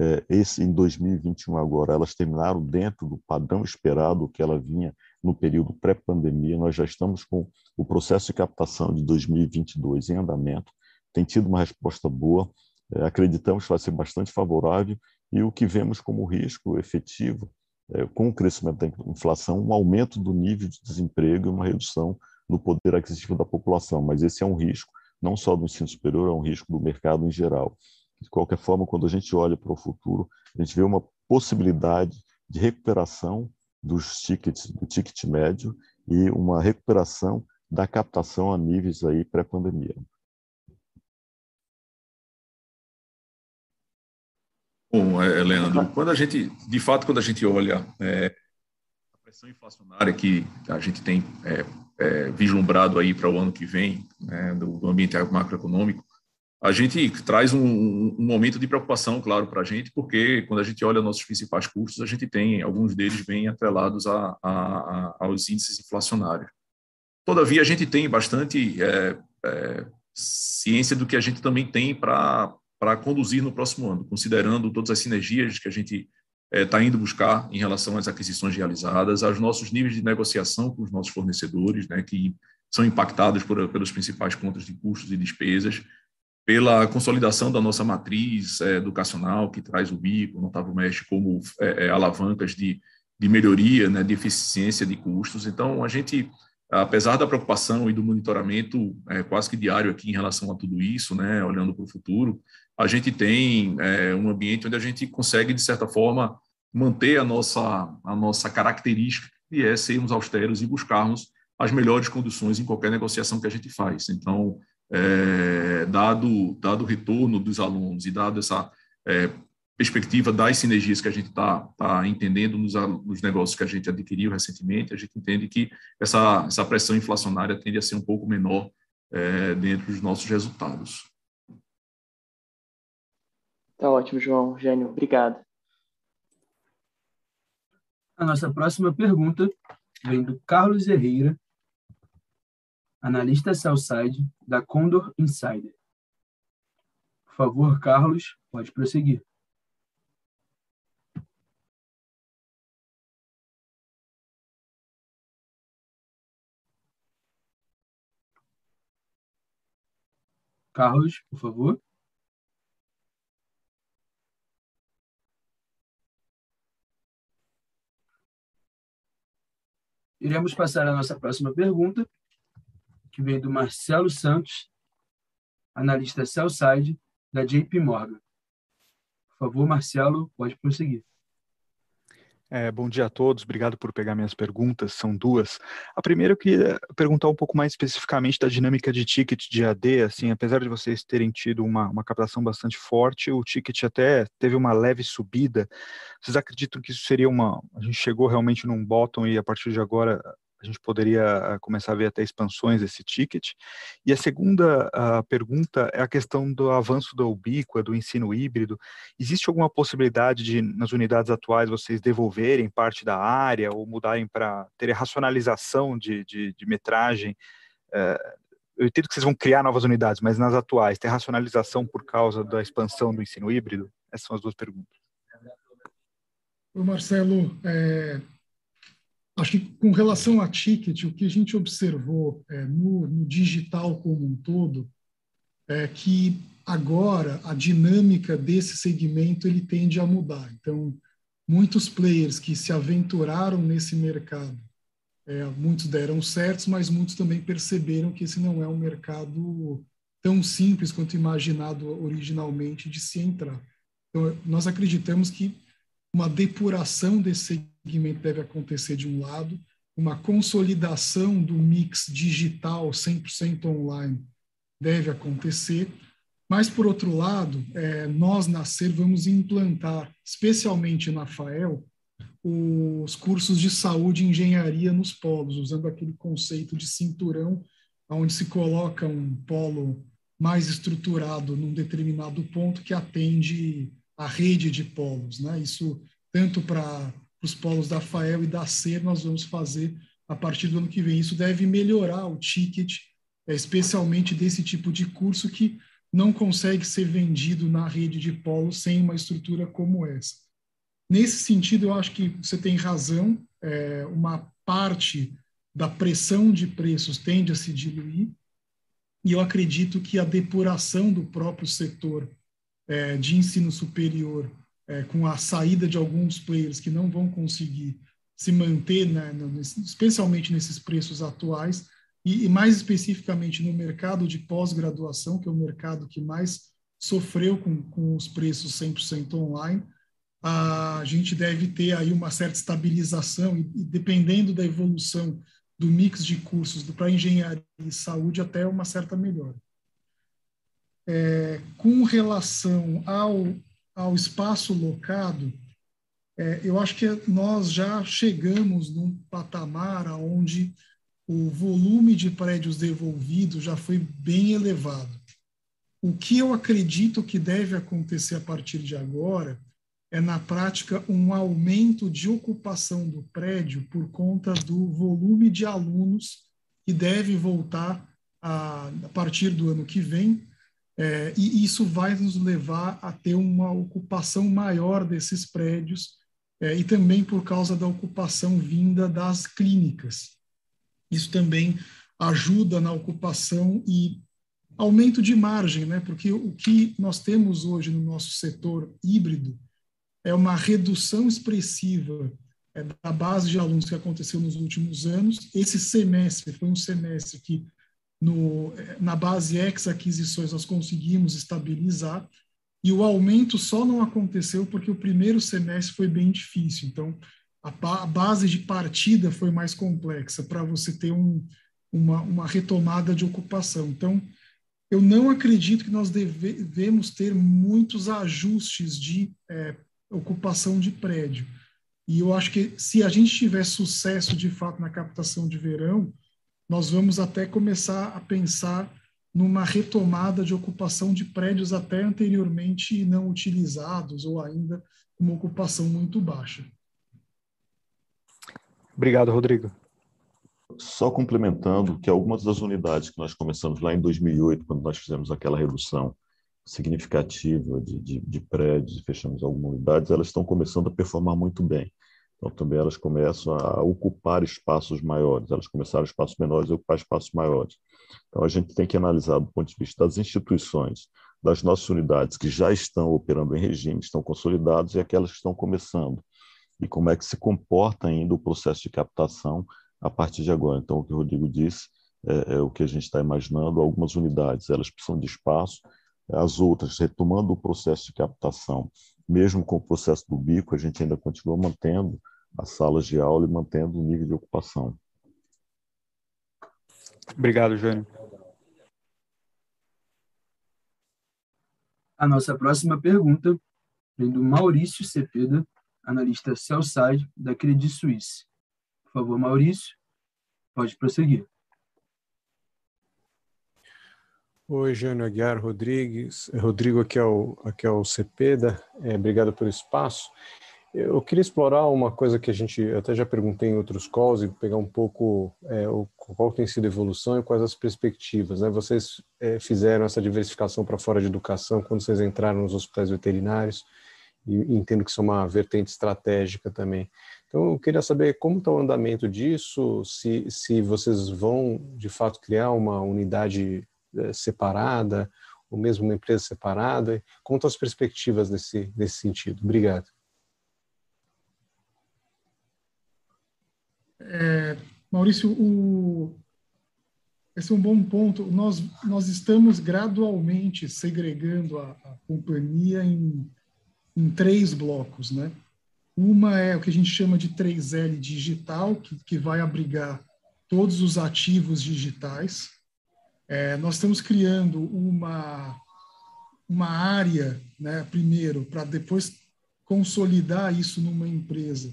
É, esse em 2021 agora, elas terminaram dentro do padrão esperado que ela vinha no período pré-pandemia. Nós já estamos com o processo de captação de 2022 em andamento. Tem tido uma resposta boa. É, acreditamos que vai ser bastante favorável e o que vemos como risco efetivo é, com o crescimento da inflação, um aumento do nível de desemprego e uma redução no poder aquisitivo da população. Mas esse é um risco não só do ensino superior, é um risco do mercado em geral. De qualquer forma, quando a gente olha para o futuro, a gente vê uma possibilidade de recuperação dos tickets, do ticket médio e uma recuperação da captação a níveis aí pré-pandemia. Bom, é, Leandro, quando a gente, de fato, quando a gente olha é, a pressão inflacionária que a gente tem é, é, vislumbrado aí para o ano que vem, né, do, do, ambiente macroeconômico, a gente traz um, um momento de preocupação, claro, para a gente, porque quando a gente olha nossos principais custos, a gente tem, alguns deles bem atrelados a, a, a, aos índices inflacionários. Todavia, a gente tem bastante é, é, ciência do que a gente também tem para conduzir no próximo ano, considerando todas as sinergias que a gente está é, indo buscar em relação às aquisições realizadas, aos nossos níveis de negociação com os nossos fornecedores, né, que são impactados por, pelos principais contas de custos e despesas, pela consolidação da nossa matriz é, educacional, que traz o BICO, o Notável Mestre, como é, é, alavancas de, de melhoria, né, de eficiência de custos. Então, a gente, apesar da preocupação e do monitoramento é, quase que diário aqui em relação a tudo isso, né, olhando para o futuro, a gente tem é, um ambiente onde a gente consegue, de certa forma, manter a nossa, a nossa característica, que é sermos austeros e buscarmos as melhores condições em qualquer negociação que a gente faz. Então, é, dado, dado o retorno dos alunos e dado essa é, perspectiva das sinergias que a gente está tá entendendo nos, nos, negócios que a gente adquiriu recentemente, a gente entende que essa, essa pressão inflacionária tende a ser um pouco menor é, dentro dos nossos resultados. Tá ótimo, João. Gênio, obrigado. A nossa próxima pergunta vem do Carlos Herreira, analista Southside da Condor Insider. Por favor, Carlos, pode prosseguir. Carlos, por favor. Iremos passar a nossa próxima pergunta, que vem do Marcelo Santos, analista Cellside da JP Morgan. Por favor, Marcelo, pode prosseguir. É, bom dia a todos, obrigado por pegar minhas perguntas, são duas. A primeira eu queria perguntar um pouco mais especificamente da dinâmica de ticket de AD, assim, apesar de vocês terem tido uma, uma captação bastante forte, o ticket até teve uma leve subida. Vocês acreditam que isso seria uma... a gente chegou realmente num bottom e a partir de agora a gente poderia ah, começar a ver até expansões desse ticket. E a segunda a pergunta é a questão do avanço da ubíqua, do ensino híbrido. Existe alguma possibilidade de, nas unidades atuais, vocês devolverem parte da área ou mudarem para ter racionalização de, de, de metragem? É, eu entendo que vocês vão criar novas unidades, mas nas atuais, ter racionalização por causa da expansão do ensino híbrido? Essas são as duas perguntas. Marcelo, é, Acho que com relação a ticket, o que a gente observou é, no, no, digital como um todo é que agora a dinâmica desse segmento ele tende a mudar. Então, muitos players que se aventuraram nesse mercado, é, muitos deram certos, mas muitos também perceberam que esse não é um mercado tão simples quanto imaginado originalmente de se entrar. Então, nós acreditamos que uma depuração desse segmento deve acontecer de um lado, uma consolidação do mix digital 100% online deve acontecer, mas, por outro lado, é, nós, Nascer, vamos implantar, especialmente na FAEL, os cursos de saúde e engenharia nos polos, usando aquele conceito de cinturão, onde se coloca um polo mais estruturado num determinado ponto que atende a rede de polos. Né? Isso tanto para os polos da FAEL e da CER, nós vamos fazer a partir do ano que vem. Isso deve melhorar o ticket, é, especialmente desse tipo de curso que não consegue ser vendido na rede de polos sem uma estrutura como essa. Nesse sentido, eu acho que você tem razão, é, uma parte da pressão de preços tende a se diluir, e eu acredito que a depuração do próprio setor é, de ensino superior, é, com a saída de alguns players que não vão conseguir se manter, né, especialmente nesses preços atuais, e, e mais especificamente no mercado de pós-graduação, que é o mercado que mais sofreu com, com os preços 100% online, a gente deve ter aí uma certa estabilização e dependendo da evolução do mix de cursos para engenharia e saúde até uma certa melhora. É, com relação ao, ao espaço locado, é, eu acho que nós já chegamos num patamar onde o volume de prédios devolvidos já foi bem elevado. O que eu acredito que deve acontecer a partir de agora é, na prática, um aumento de ocupação do prédio por conta do volume de alunos que deve voltar a, a partir do ano que vem, é, e isso vai nos levar a ter uma ocupação maior desses prédios é, e também por causa da ocupação vinda das clínicas. Isso também ajuda na ocupação e aumento de margem, né? Porque o que nós temos hoje no nosso setor híbrido é uma redução expressiva é, da base de alunos que aconteceu nos últimos anos. Esse semestre foi um semestre que no, na base ex-aquisições nós conseguimos estabilizar e o aumento só não aconteceu porque o primeiro semestre foi bem difícil. Então, a, a base de partida foi mais complexa para você ter um, uma, uma retomada de ocupação. Então, eu não acredito que nós devemos ter muitos ajustes de é, ocupação de prédio. E eu acho que se a gente tiver sucesso de fato na captação de verão, nós vamos até começar a pensar numa retomada de ocupação de prédios até anteriormente não utilizados ou ainda uma ocupação muito baixa. Obrigado, Rodrigo. Só complementando que algumas das unidades que nós começamos lá em 2008, quando nós fizemos aquela redução significativa de, de, de prédios e fechamos algumas unidades, elas estão começando a performar muito bem. Então, também elas começam a ocupar espaços maiores, elas começaram espaços menores a ocupar espaços maiores. Então, a gente tem que analisar do ponto de vista das instituições, das nossas unidades que já estão operando em regime, estão consolidados, e aquelas que estão começando. E como é que se comporta ainda o processo de captação a partir de agora. Então, o que o Rodrigo disse é, é o que a gente está imaginando. Algumas unidades elas precisam de espaço, as outras, retomando o processo de captação, mesmo com o processo do bico, a gente ainda continua mantendo as salas de aula e mantendo o nível de ocupação. Obrigado, Jânio. A nossa próxima pergunta vem do Maurício Cepeda, analista Cellside da Credit Suisse. Por favor, Maurício, pode prosseguir. Oi, Jânio Aguiar Rodrigues. Rodrigo, aqui é o, aqui é o Cepeda. É, obrigado pelo espaço. Eu queria explorar uma coisa que a gente até já perguntei em outros calls e pegar um pouco é, o, qual tem sido a evolução e quais as perspectivas. Né? Vocês é, fizeram essa diversificação para fora de educação quando vocês entraram nos hospitais veterinários e entendo que isso é uma vertente estratégica também. Então, eu queria saber como está o andamento disso, se, se vocês vão, de fato, criar uma unidade separada, ou mesmo uma empresa separada, estão as perspectivas nesse, nesse sentido. Obrigado. É, Maurício, o, esse é um bom ponto. Nós, nós estamos gradualmente segregando a, a companhia em, em três blocos, né? Uma é o que a gente chama de 3L digital, que, que vai abrigar todos os ativos digitais. É, nós estamos criando uma, uma área, né, primeiro, para depois consolidar isso numa empresa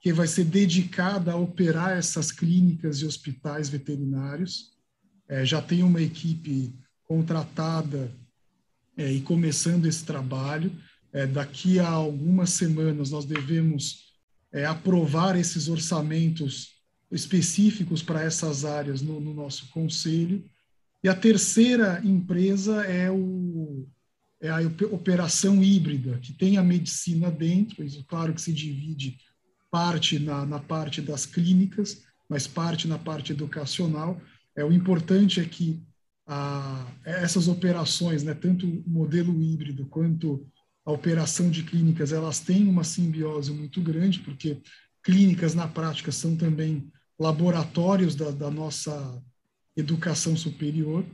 que vai ser dedicada a operar essas clínicas e hospitais veterinários. É, já tem uma equipe contratada é, e começando esse trabalho. É, daqui a algumas semanas nós devemos é, aprovar esses orçamentos específicos para essas áreas no, no, nosso conselho. E a terceira empresa é, o, é a operação híbrida, que tem a medicina dentro, isso claro que se divide parte na, na parte das clínicas, mas parte na parte educacional. É, o importante é que a, essas operações, né, tanto o modelo híbrido quanto a operação de clínicas, elas têm uma simbiose muito grande, porque clínicas, na prática, são também laboratórios da, da nossa educação superior.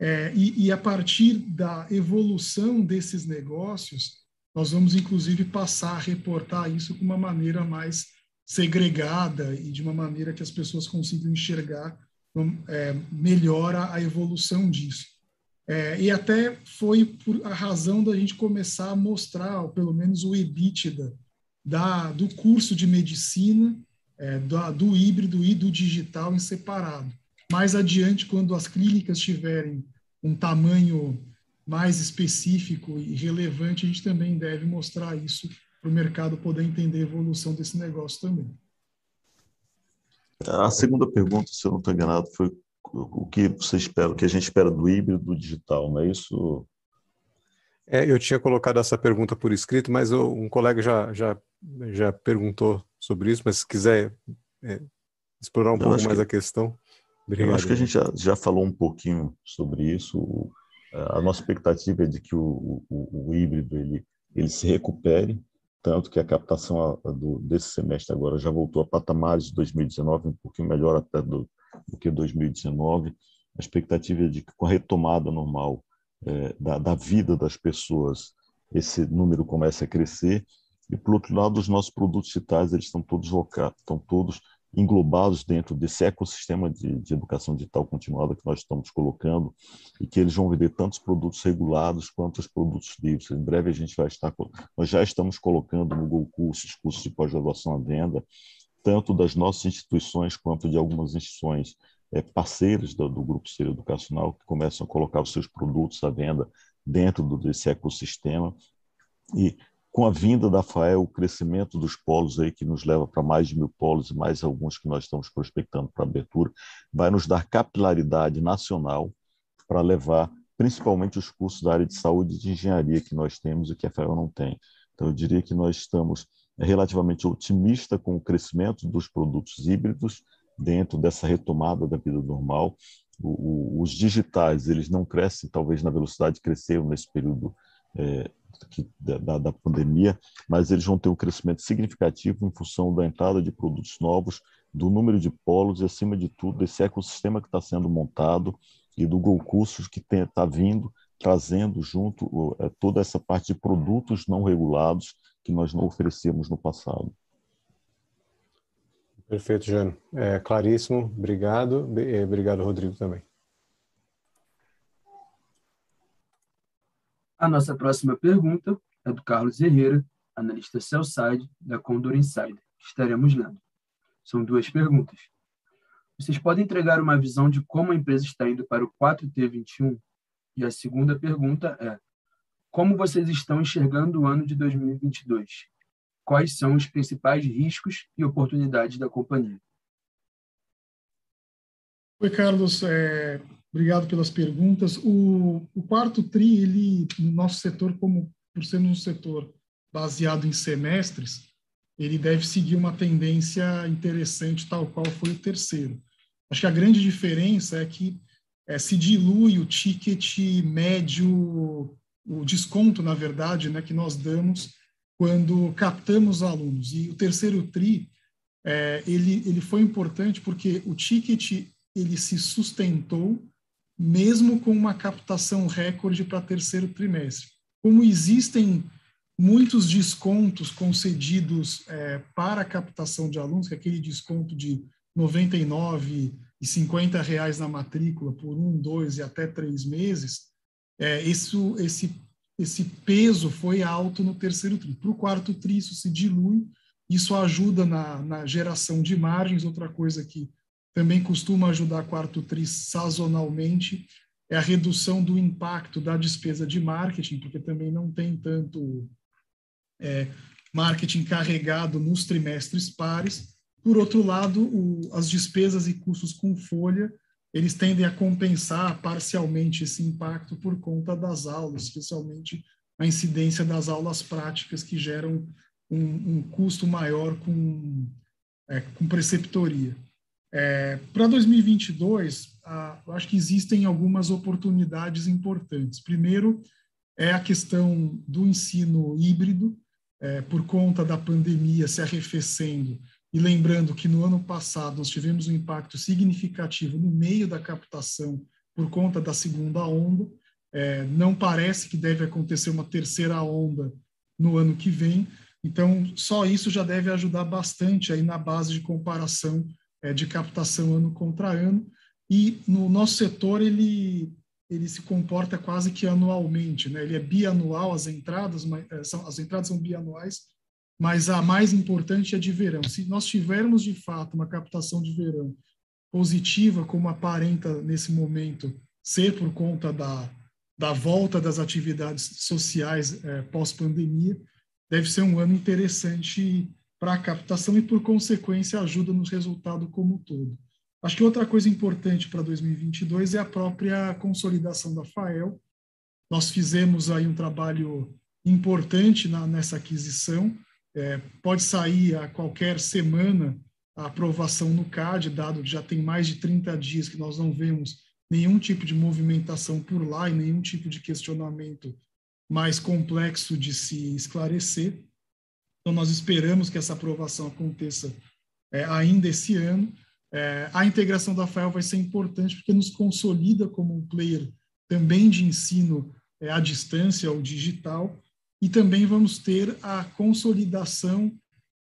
É, e, e, a partir da evolução desses negócios, nós vamos, inclusive, passar a reportar isso de uma maneira mais segregada e de uma maneira que as pessoas consigam enxergar é, melhor a, evolução disso. É, e até foi por a razão da gente começar a mostrar, ou pelo menos o EBITDA, da, do curso de medicina, é, do, do híbrido e do digital em separado. Mais adiante, quando as clínicas tiverem um tamanho mais específico e relevante, a gente também deve mostrar isso para o mercado poder entender a evolução desse negócio também. A segunda pergunta, se eu não estou enganado, foi o que você espera, o que a gente espera do híbrido do digital, não é isso? É, eu tinha colocado essa pergunta por escrito, mas um colega já, já, já perguntou sobre isso, mas se quiser é, explorar um pouco mais que... a questão. Obrigado. Eu acho que a gente já, já falou um pouquinho sobre isso. A nossa expectativa é de que o, o, o híbrido ele, ele se recupere, tanto que a captação do, desse semestre agora já voltou a patamares de 2019, um pouquinho melhor até do, do que 2019. A expectativa é de que com a retomada normal é, da, da vida das pessoas, esse número comece a crescer. E, por outro lado, os nossos produtos digitais eles estão todos locados, estão todos englobados dentro desse ecossistema de, de, educação digital continuada que nós estamos colocando e que eles vão vender tantos produtos regulados quanto os produtos livres. Em breve a gente vai estar, nós já estamos colocando no Google Cursos, cursos de pós-graduação à venda, tanto das nossas instituições quanto de algumas instituições é, parceiras do, do Grupo Ser Educacional que começam a colocar os seus produtos à venda dentro desse ecossistema e com a vinda da FAEL, o crescimento dos polos aí que nos leva para mais de mil polos e mais alguns que nós estamos prospectando para abertura, vai nos dar capilaridade nacional para levar principalmente os cursos da área de saúde e de engenharia que nós temos e que a FAEL não tem. Então, eu diria que nós estamos relativamente otimistas com o crescimento dos produtos híbridos dentro dessa retomada da vida normal. O, o, os digitais, eles não crescem, talvez na velocidade que cresceram nesse período é, da, da, pandemia, mas eles vão ter um crescimento significativo em função da entrada de produtos novos, do número de polos e, acima de tudo, desse ecossistema que está sendo montado e do Go Cursos que está vindo, trazendo junto é, toda essa parte de produtos não regulados que nós não oferecemos no passado. Perfeito, Jano. É, claríssimo. Obrigado. Obrigado, Rodrigo, também. A nossa próxima pergunta é do Carlos Herrera, analista Cellside da Condor Insider, que estaremos lendo. São duas perguntas. Vocês podem entregar uma visão de como a empresa está indo para o 4T21? E a segunda pergunta é: como vocês estão enxergando o ano de 2022? Quais são os principais riscos e oportunidades da companhia? Oi, Carlos. É, Obrigado pelas perguntas. O, o quarto TRI, ele, no nosso setor, como por ser um setor baseado em semestres, ele deve seguir uma tendência interessante, tal qual foi o terceiro. Acho que a grande diferença é que é, se dilui o ticket médio, o desconto, na verdade, né, que nós damos quando captamos alunos. E o terceiro TRI, é, ele, ele foi importante porque o ticket ele se sustentou mesmo com uma captação recorde para terceiro trimestre. Como existem muitos descontos concedidos é, para a captação de alunos, que é aquele desconto de 99 e 50 reais na matrícula por um, dois e até três meses, é, isso, esse, esse peso foi alto no terceiro tri. Para o quarto tri, isso se dilui, isso ajuda na, na geração de margens. Outra coisa que também costuma ajudar quarto tri sazonalmente, é a redução do impacto da despesa de marketing, porque também não tem tanto é, marketing carregado nos trimestres pares. Por outro lado, o, as despesas e custos com folha, eles tendem a compensar parcialmente esse impacto por conta das aulas, especialmente a incidência das aulas práticas que geram um, um custo maior com, é, com preceptoria. É, Para 2022, ah, eu acho que existem algumas oportunidades importantes. Primeiro, é a questão do ensino híbrido, é, por conta da pandemia se arrefecendo. E lembrando que no ano passado nós tivemos um impacto significativo no meio da captação por conta da segunda onda. É, não parece que deve acontecer uma terceira onda no ano que vem. Então, só isso já deve ajudar bastante aí na base de comparação de captação ano contra ano, e no nosso setor ele, ele se comporta quase que anualmente, né? ele é bianual, as entradas, é, são, as entradas são bianuais, mas a mais importante é de verão. Se nós tivermos de fato uma captação de verão positiva, como aparenta nesse momento ser por conta da, da volta das atividades sociais é, pós-pandemia, deve ser um ano interessante para a captação e, por consequência, ajuda no resultado como um todo. Acho que outra coisa importante para 2022 é a própria consolidação da FAEL. Nós fizemos aí um trabalho importante na, nessa aquisição. É, pode sair a qualquer semana a aprovação no CAD, dado que já tem mais de 30 dias que nós não vemos nenhum tipo de movimentação por lá e nenhum tipo de questionamento mais complexo de se esclarecer. Então, nós esperamos que essa aprovação aconteça é, ainda esse ano. É, a integração da FAEL vai ser importante porque nos consolida como um player também de ensino é, à distância ou digital, e também vamos ter a consolidação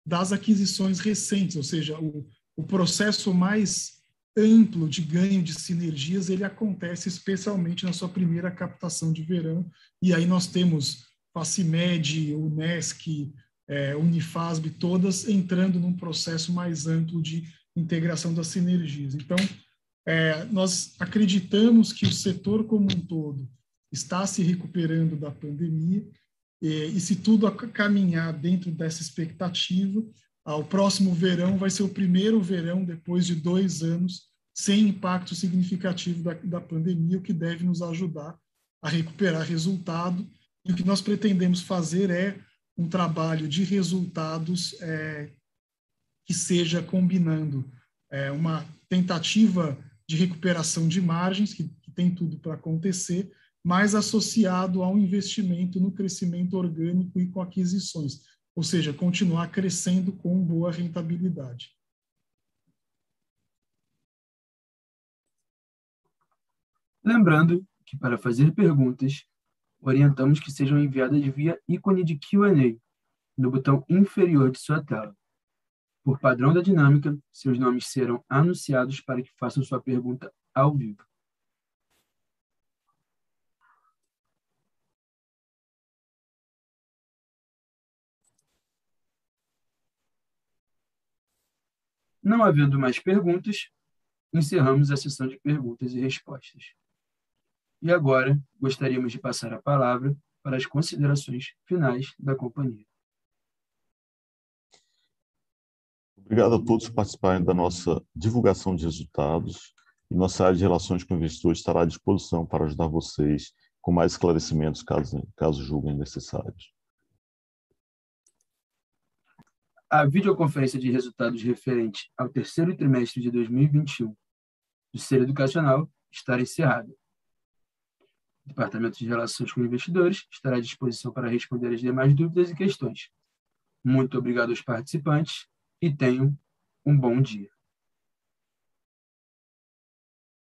das aquisições recentes, ou seja, o, o processo mais amplo de ganho de sinergias, ele acontece especialmente na sua primeira captação de verão, e aí nós temos Facimed, Unesc, é, Unifasb, todas entrando num processo mais amplo de integração das sinergias. Então, é, nós acreditamos que o setor como um todo está se recuperando da pandemia, e, e se tudo caminhar dentro dessa expectativa, o próximo verão vai ser o primeiro verão depois de dois anos sem impacto significativo da, da pandemia, o que deve nos ajudar a recuperar resultado. E o que nós pretendemos fazer é um trabalho de resultados é, que seja combinando é, uma tentativa de recuperação de margens, que, que tem tudo para acontecer, mas associado ao investimento no crescimento orgânico e com aquisições, ou seja, continuar crescendo com boa rentabilidade. Lembrando que para fazer perguntas, orientamos que sejam enviadas via ícone de Q&A no botão inferior de sua tela. Por padrão da dinâmica, seus nomes serão anunciados para que façam sua pergunta ao vivo. Não havendo mais perguntas, encerramos a sessão de perguntas e respostas. E agora, gostaríamos de passar a palavra para as considerações finais da companhia. Obrigado a todos por participarem da nossa divulgação de resultados. E nossa área de relações com investidores estará à disposição para ajudar vocês com mais esclarecimentos, caso, caso julguem necessários. A videoconferência de resultados referente ao terceiro trimestre de 2021 do Ser Educacional estará encerrada. Departamento de Relações com Investidores estará à disposição para responder as demais dúvidas e questões. Muito obrigado aos participantes e tenham um bom dia.